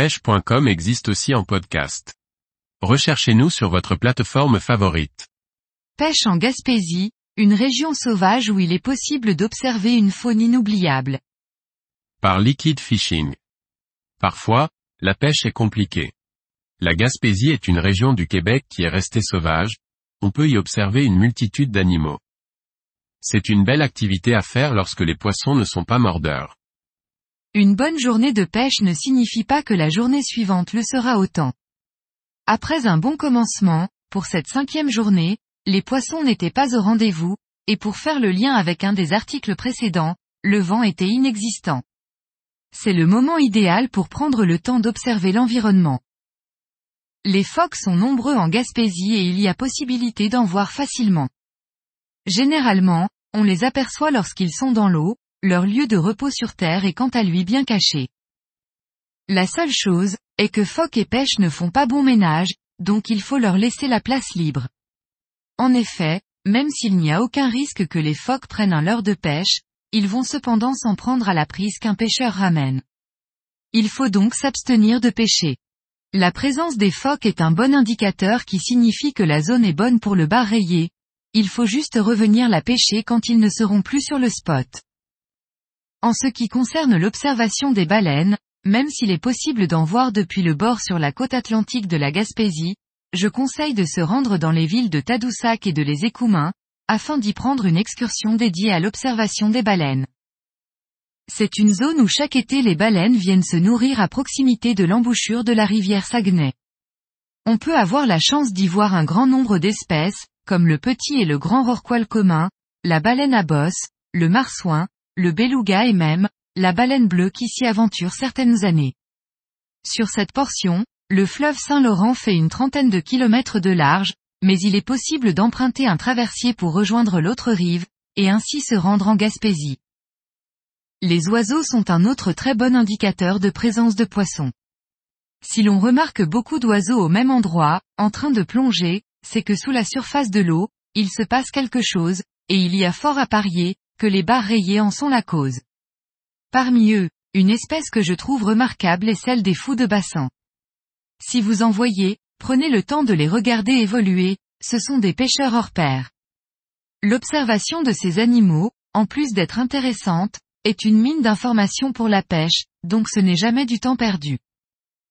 pêche.com existe aussi en podcast. Recherchez-nous sur votre plateforme favorite. Pêche en Gaspésie, une région sauvage où il est possible d'observer une faune inoubliable. Par Liquid Fishing. Parfois, la pêche est compliquée. La Gaspésie est une région du Québec qui est restée sauvage, on peut y observer une multitude d'animaux. C'est une belle activité à faire lorsque les poissons ne sont pas mordeurs. Une bonne journée de pêche ne signifie pas que la journée suivante le sera autant. Après un bon commencement, pour cette cinquième journée, les poissons n'étaient pas au rendez-vous, et pour faire le lien avec un des articles précédents, le vent était inexistant. C'est le moment idéal pour prendre le temps d'observer l'environnement. Les phoques sont nombreux en Gaspésie et il y a possibilité d'en voir facilement. Généralement, on les aperçoit lorsqu'ils sont dans l'eau, leur lieu de repos sur terre est quant à lui bien caché. La seule chose, est que phoques et pêche ne font pas bon ménage, donc il faut leur laisser la place libre. En effet, même s'il n'y a aucun risque que les phoques prennent un leurre de pêche, ils vont cependant s'en prendre à la prise qu'un pêcheur ramène. Il faut donc s'abstenir de pêcher. La présence des phoques est un bon indicateur qui signifie que la zone est bonne pour le bar rayé. Il faut juste revenir la pêcher quand ils ne seront plus sur le spot. En ce qui concerne l'observation des baleines, même s'il est possible d'en voir depuis le bord sur la côte atlantique de la Gaspésie, je conseille de se rendre dans les villes de Tadoussac et de les Écoumins, afin d'y prendre une excursion dédiée à l'observation des baleines. C'est une zone où chaque été les baleines viennent se nourrir à proximité de l'embouchure de la rivière Saguenay. On peut avoir la chance d'y voir un grand nombre d'espèces, comme le petit et le grand rorqual commun, la baleine à bosse, le marsouin, le beluga et même, la baleine bleue qui s'y aventure certaines années. Sur cette portion, le fleuve Saint-Laurent fait une trentaine de kilomètres de large, mais il est possible d'emprunter un traversier pour rejoindre l'autre rive, et ainsi se rendre en Gaspésie. Les oiseaux sont un autre très bon indicateur de présence de poissons. Si l'on remarque beaucoup d'oiseaux au même endroit, en train de plonger, c'est que sous la surface de l'eau, il se passe quelque chose, et il y a fort à parier, que les barres rayées en sont la cause. Parmi eux, une espèce que je trouve remarquable est celle des fous de bassin. Si vous en voyez, prenez le temps de les regarder évoluer, ce sont des pêcheurs hors pair. L'observation de ces animaux, en plus d'être intéressante, est une mine d'informations pour la pêche, donc ce n'est jamais du temps perdu.